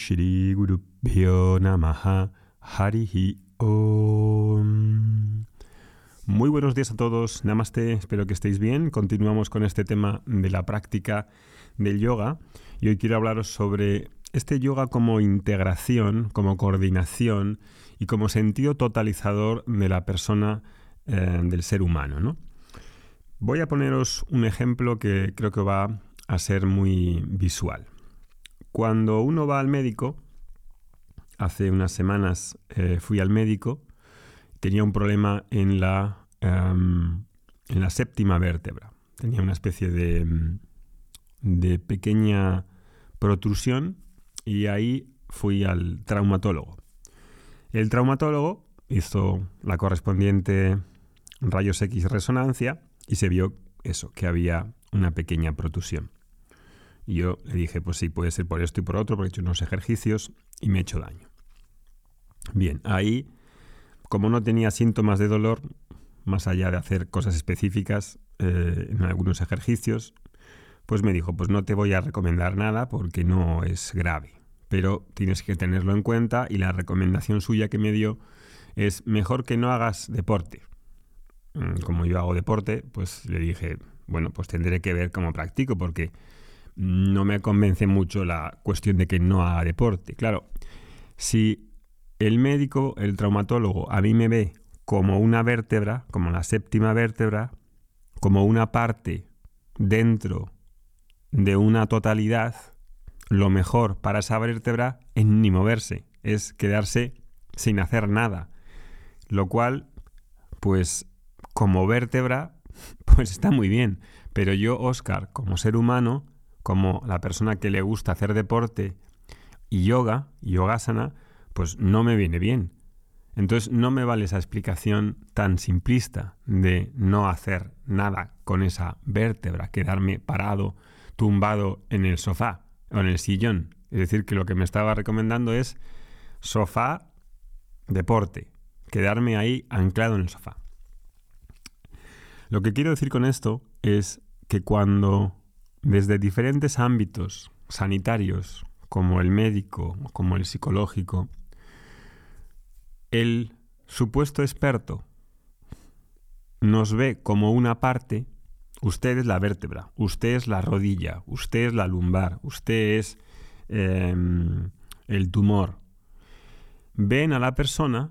Shri Namaha Harihi Om. Muy buenos días a todos, Namaste, espero que estéis bien. Continuamos con este tema de la práctica del yoga y hoy quiero hablaros sobre este yoga como integración, como coordinación y como sentido totalizador de la persona, eh, del ser humano. ¿no? Voy a poneros un ejemplo que creo que va a ser muy visual. Cuando uno va al médico, hace unas semanas eh, fui al médico, tenía un problema en la, em, en la séptima vértebra. Tenía una especie de, de pequeña protrusión y ahí fui al traumatólogo. El traumatólogo hizo la correspondiente rayos X resonancia y se vio eso, que había una pequeña protrusión. Y yo le dije, pues sí, puede ser por esto y por otro, porque he hecho unos ejercicios y me he hecho daño. Bien, ahí, como no tenía síntomas de dolor, más allá de hacer cosas específicas eh, en algunos ejercicios, pues me dijo, pues no te voy a recomendar nada porque no es grave, pero tienes que tenerlo en cuenta y la recomendación suya que me dio es mejor que no hagas deporte. Mm, como yo hago deporte, pues le dije, bueno, pues tendré que ver cómo practico porque no me convence mucho la cuestión de que no haga deporte. Claro, si el médico, el traumatólogo, a mí me ve como una vértebra, como la séptima vértebra, como una parte dentro de una totalidad, lo mejor para esa vértebra es ni moverse, es quedarse sin hacer nada. Lo cual, pues como vértebra, pues está muy bien. Pero yo, Oscar, como ser humano, como la persona que le gusta hacer deporte y yoga, yogasana, pues no me viene bien. Entonces no me vale esa explicación tan simplista de no hacer nada con esa vértebra, quedarme parado, tumbado en el sofá o en el sillón. Es decir, que lo que me estaba recomendando es sofá, deporte, quedarme ahí anclado en el sofá. Lo que quiero decir con esto es que cuando desde diferentes ámbitos sanitarios, como el médico, como el psicológico, el supuesto experto nos ve como una parte, usted es la vértebra, usted es la rodilla, usted es la lumbar, usted es em, el tumor. Ven a la persona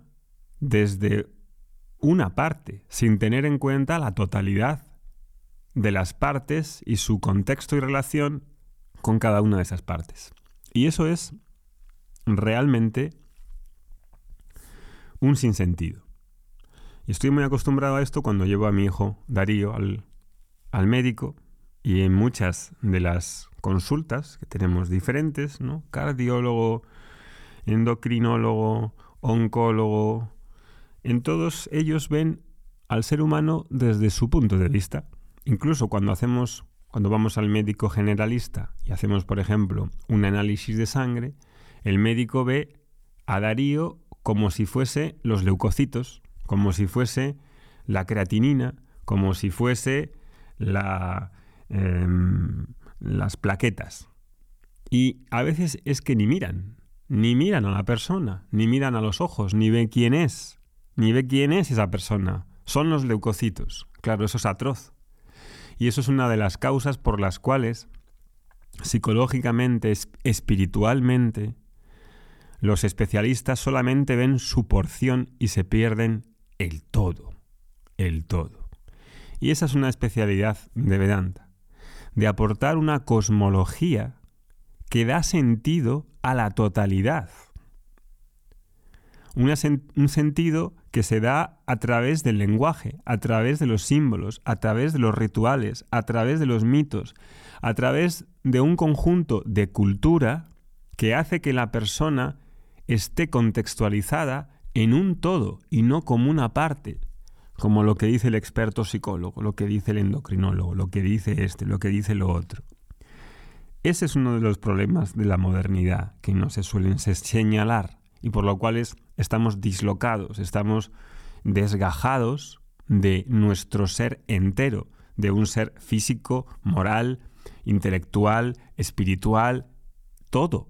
desde una parte, sin tener en cuenta la totalidad de las partes y su contexto y relación con cada una de esas partes. Y eso es realmente un sinsentido. Y estoy muy acostumbrado a esto cuando llevo a mi hijo Darío al, al médico y en muchas de las consultas que tenemos diferentes, ¿no? Cardiólogo, endocrinólogo, oncólogo, en todos ellos ven al ser humano desde su punto de vista. Incluso cuando hacemos, cuando vamos al médico generalista y hacemos, por ejemplo, un análisis de sangre, el médico ve a Darío como si fuese los leucocitos, como si fuese la creatinina, como si fuese la, em, las plaquetas. Y a veces es que ni miran, ni miran a la persona, ni miran a los ojos, ni ven quién es, ni ve quién es esa persona. Son los leucocitos. Claro, eso es atroz. Y eso es una de las causas por las cuales psicológicamente, espiritualmente, los especialistas solamente ven su porción y se pierden el todo, el todo. Y esa es una especialidad de Vedanta, de aportar una cosmología que da sentido a la totalidad. un sentido que se da a través del lenguaje, a través de los símbolos, a través de los rituales, a través de los mitos, a través de un conjunto de cultura que hace que la persona esté contextualizada en un todo y no como una parte, como lo que dice el experto psicólogo, lo que dice el endocrinólogo, lo que dice este, lo que dice lo otro. Ese es uno de los problemas de la modernidad que no se suelen señalar y por lo cual estamos dislocados, estamos desgajados de nuestro ser entero, de un ser físico, moral, intelectual, espiritual, todo.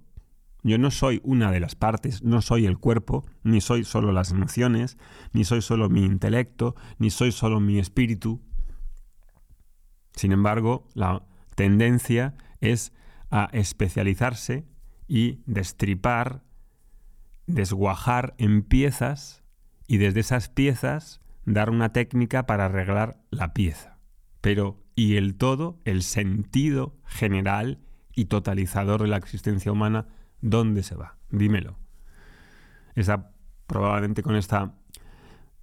Yo no soy una de las partes, no soy el cuerpo, ni soy solo las emociones, ni soy solo mi intelecto, ni soy solo mi espíritu. Sin embargo, la tendencia es a especializarse y destripar, desguajar en piezas y desde esas piezas dar una técnica para arreglar la pieza. Pero, ¿y el todo, el sentido general y totalizador de la existencia humana, dónde se va? Dímelo. Esa, probablemente con esta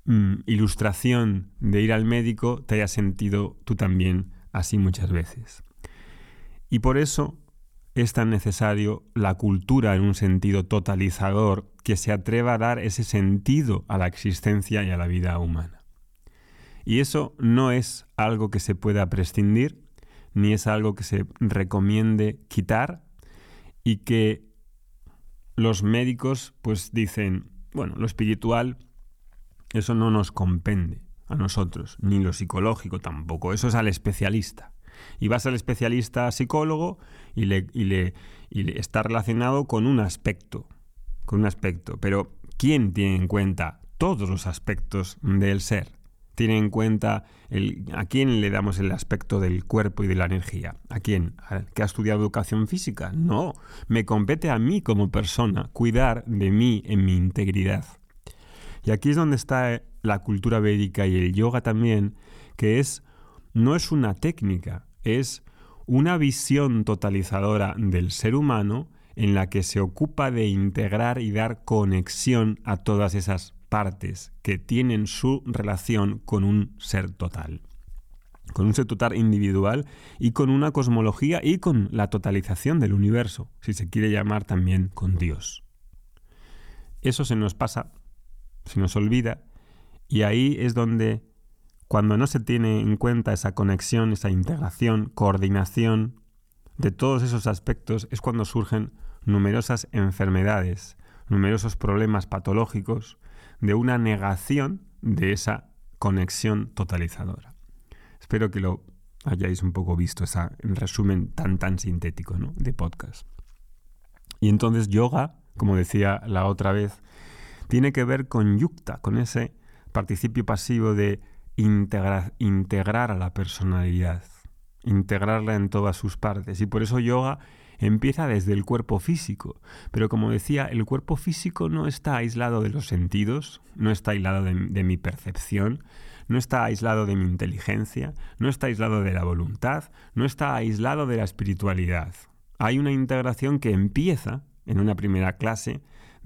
mm, ilustración de ir al médico te haya sentido tú también así muchas veces. Y por eso es tan necesario la cultura en un sentido totalizador que se atreva a dar ese sentido a la existencia y a la vida humana. Y eso no es algo que se pueda prescindir, ni es algo que se recomiende quitar y que los médicos pues dicen, bueno, lo espiritual, eso no nos compende a nosotros, ni lo psicológico tampoco, eso es al especialista y vas al especialista psicólogo y, le, está relacionado con un aspecto, con un aspecto. Pero ¿quién tiene en cuenta todos los aspectos del ser? Tiene en cuenta a quién le damos el aspecto del cuerpo y de la energía. ¿A quién? ¿Al que ha estudiado educación física? No, me compete a mí como persona cuidar de mí en mi integridad. Y aquí es donde está la cultura védica y el yoga también, que es no es una técnica, es una visión totalizadora del ser humano en la que se ocupa de integrar y dar conexión a todas esas partes que tienen su relación con un ser total, con un ser total individual y con una cosmología y con la totalización del universo, si se quiere llamar también con Dios. Eso se nos pasa, se nos olvida, y ahí es donde cuando no se tiene en cuenta esa conexión, esa integración, coordinación de todos esos aspectos, es cuando surgen numerosas enfermedades, numerosos problemas patológicos de una negación de esa conexión totalizadora. Espero que lo hayáis un poco visto, esa, en resumen tan tan sintético ¿no? de podcast. Y entonces yoga, como decía la otra vez, tiene que ver con yukta, con ese participio pasivo de integrar a la personalidad, integrarla en todas sus partes. Y por eso yoga empieza desde el cuerpo físico. Pero como decía, el cuerpo físico no está aislado de los sentidos, no está aislado de, de, mi percepción, no está aislado de mi inteligencia, no está aislado de la voluntad, no está aislado de la espiritualidad. Hay una integración que empieza en una primera clase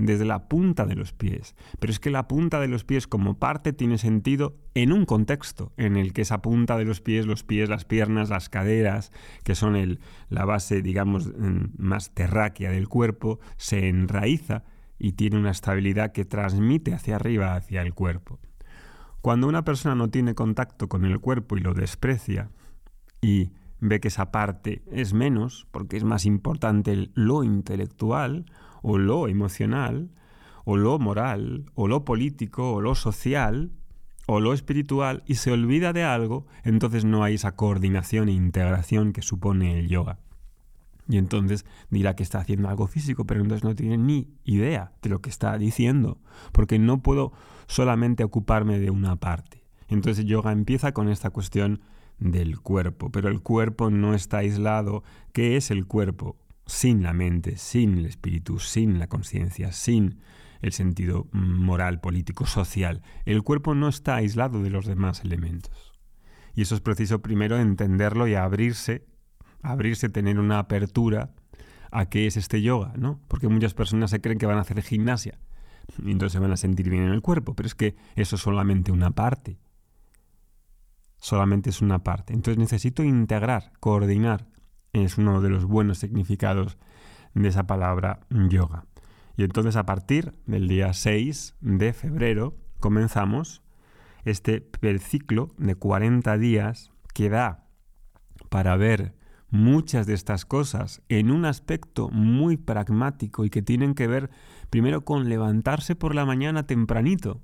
desde la punta de los pies. Pero es que la punta de los pies como parte tiene sentido en un contexto en el que esa punta de los pies, los pies, las piernas, las caderas, que son el, la base, digamos, más terráquea del cuerpo, se enraiza y tiene una estabilidad que transmite hacia arriba, hacia el cuerpo. Cuando una persona no tiene contacto con el cuerpo y lo desprecia y ve que esa parte es menos, porque es más importante lo intelectual, o lo emocional, o lo moral, o lo político, o lo social, o lo espiritual, y se olvida de algo, entonces no hay esa coordinación e integración que supone el yoga. Y entonces dirá que está haciendo algo físico, pero entonces no tiene ni idea de lo que está diciendo, porque no puedo solamente ocuparme de una parte. Entonces yoga empieza con esta cuestión del cuerpo, pero el cuerpo no está aislado. ¿Qué es el cuerpo? Sin la mente, sin el espíritu, sin la conciencia, sin el sentido moral, político, social. El cuerpo no está aislado de los demás elementos. Y eso es preciso primero entenderlo y abrirse, abrirse, tener una apertura a qué es este yoga, ¿no? Porque muchas personas se creen que van a hacer gimnasia y entonces se van a sentir bien en el cuerpo, pero es que eso es solamente una parte. Solamente es una parte. Entonces necesito integrar, coordinar es uno de los buenos significados de esa palabra yoga. Y entonces a partir del día 6 de febrero comenzamos este perciclo de 40 días que da para ver muchas de estas cosas en un aspecto muy pragmático y que tienen que ver primero con levantarse por la mañana tempranito,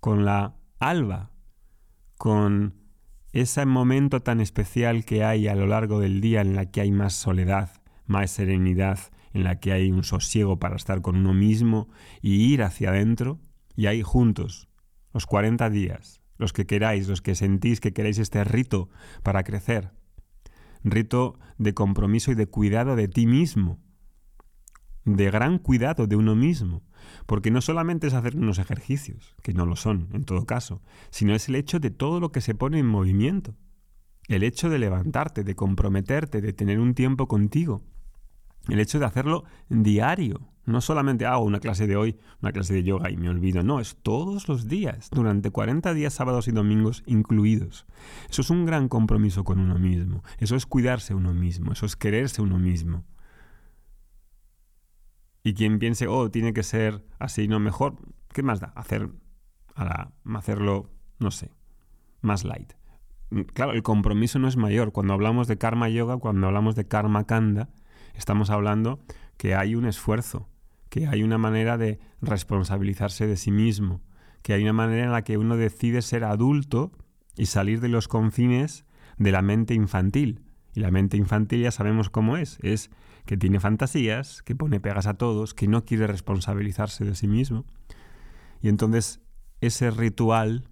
con la alba, con ese momento tan especial que hay a lo largo del día en la que hay más soledad, más serenidad, en la que hay un sosiego para estar con uno mismo y ir hacia adentro, y ahí juntos, los 40 días, los que queráis, los que sentís que queréis este rito para crecer, rito de compromiso y de cuidado de ti mismo, de gran cuidado de uno mismo, porque no solamente es hacer unos ejercicios, que no lo son en todo caso, sino es el hecho de todo lo que se pone en movimiento, el hecho de levantarte, de comprometerte, de tener un tiempo contigo, el hecho de hacerlo diario. No solamente hago una clase de hoy, una clase de yoga y me olvido. No, es todos los días, durante 40 días, sábados y domingos incluidos. Eso es un gran compromiso con uno mismo. Eso es cuidarse uno mismo. Eso es quererse uno mismo. Y quien piense, oh, tiene que ser así, no mejor, ¿qué más da? Hacer, hacerlo, no sé, más light. Claro, el compromiso no es mayor. Cuando hablamos de karma yoga, cuando hablamos de karma kanda, estamos hablando que hay un esfuerzo, que hay una manera de responsabilizarse de sí mismo, que hay una manera en la que uno decide ser adulto y salir de los confines de la mente infantil. Y la mente infantil ya sabemos cómo es, es que tiene fantasías, que pone pegas a todos, que no quiere responsabilizarse de sí mismo. Y entonces ese ritual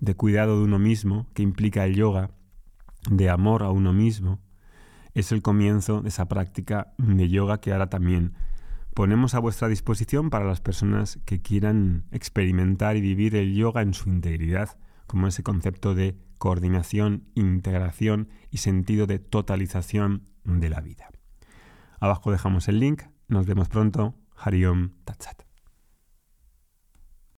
de cuidado de uno mismo, que implica el yoga, de amor a uno mismo, es el comienzo de esa práctica de yoga que ahora también ponemos a vuestra disposición para las personas que quieran experimentar y vivir el yoga en su integridad, como ese concepto de coordinación, integración y sentido de totalización de la vida. Abajo dejamos el link. Nos vemos pronto. Hariom Tatsat.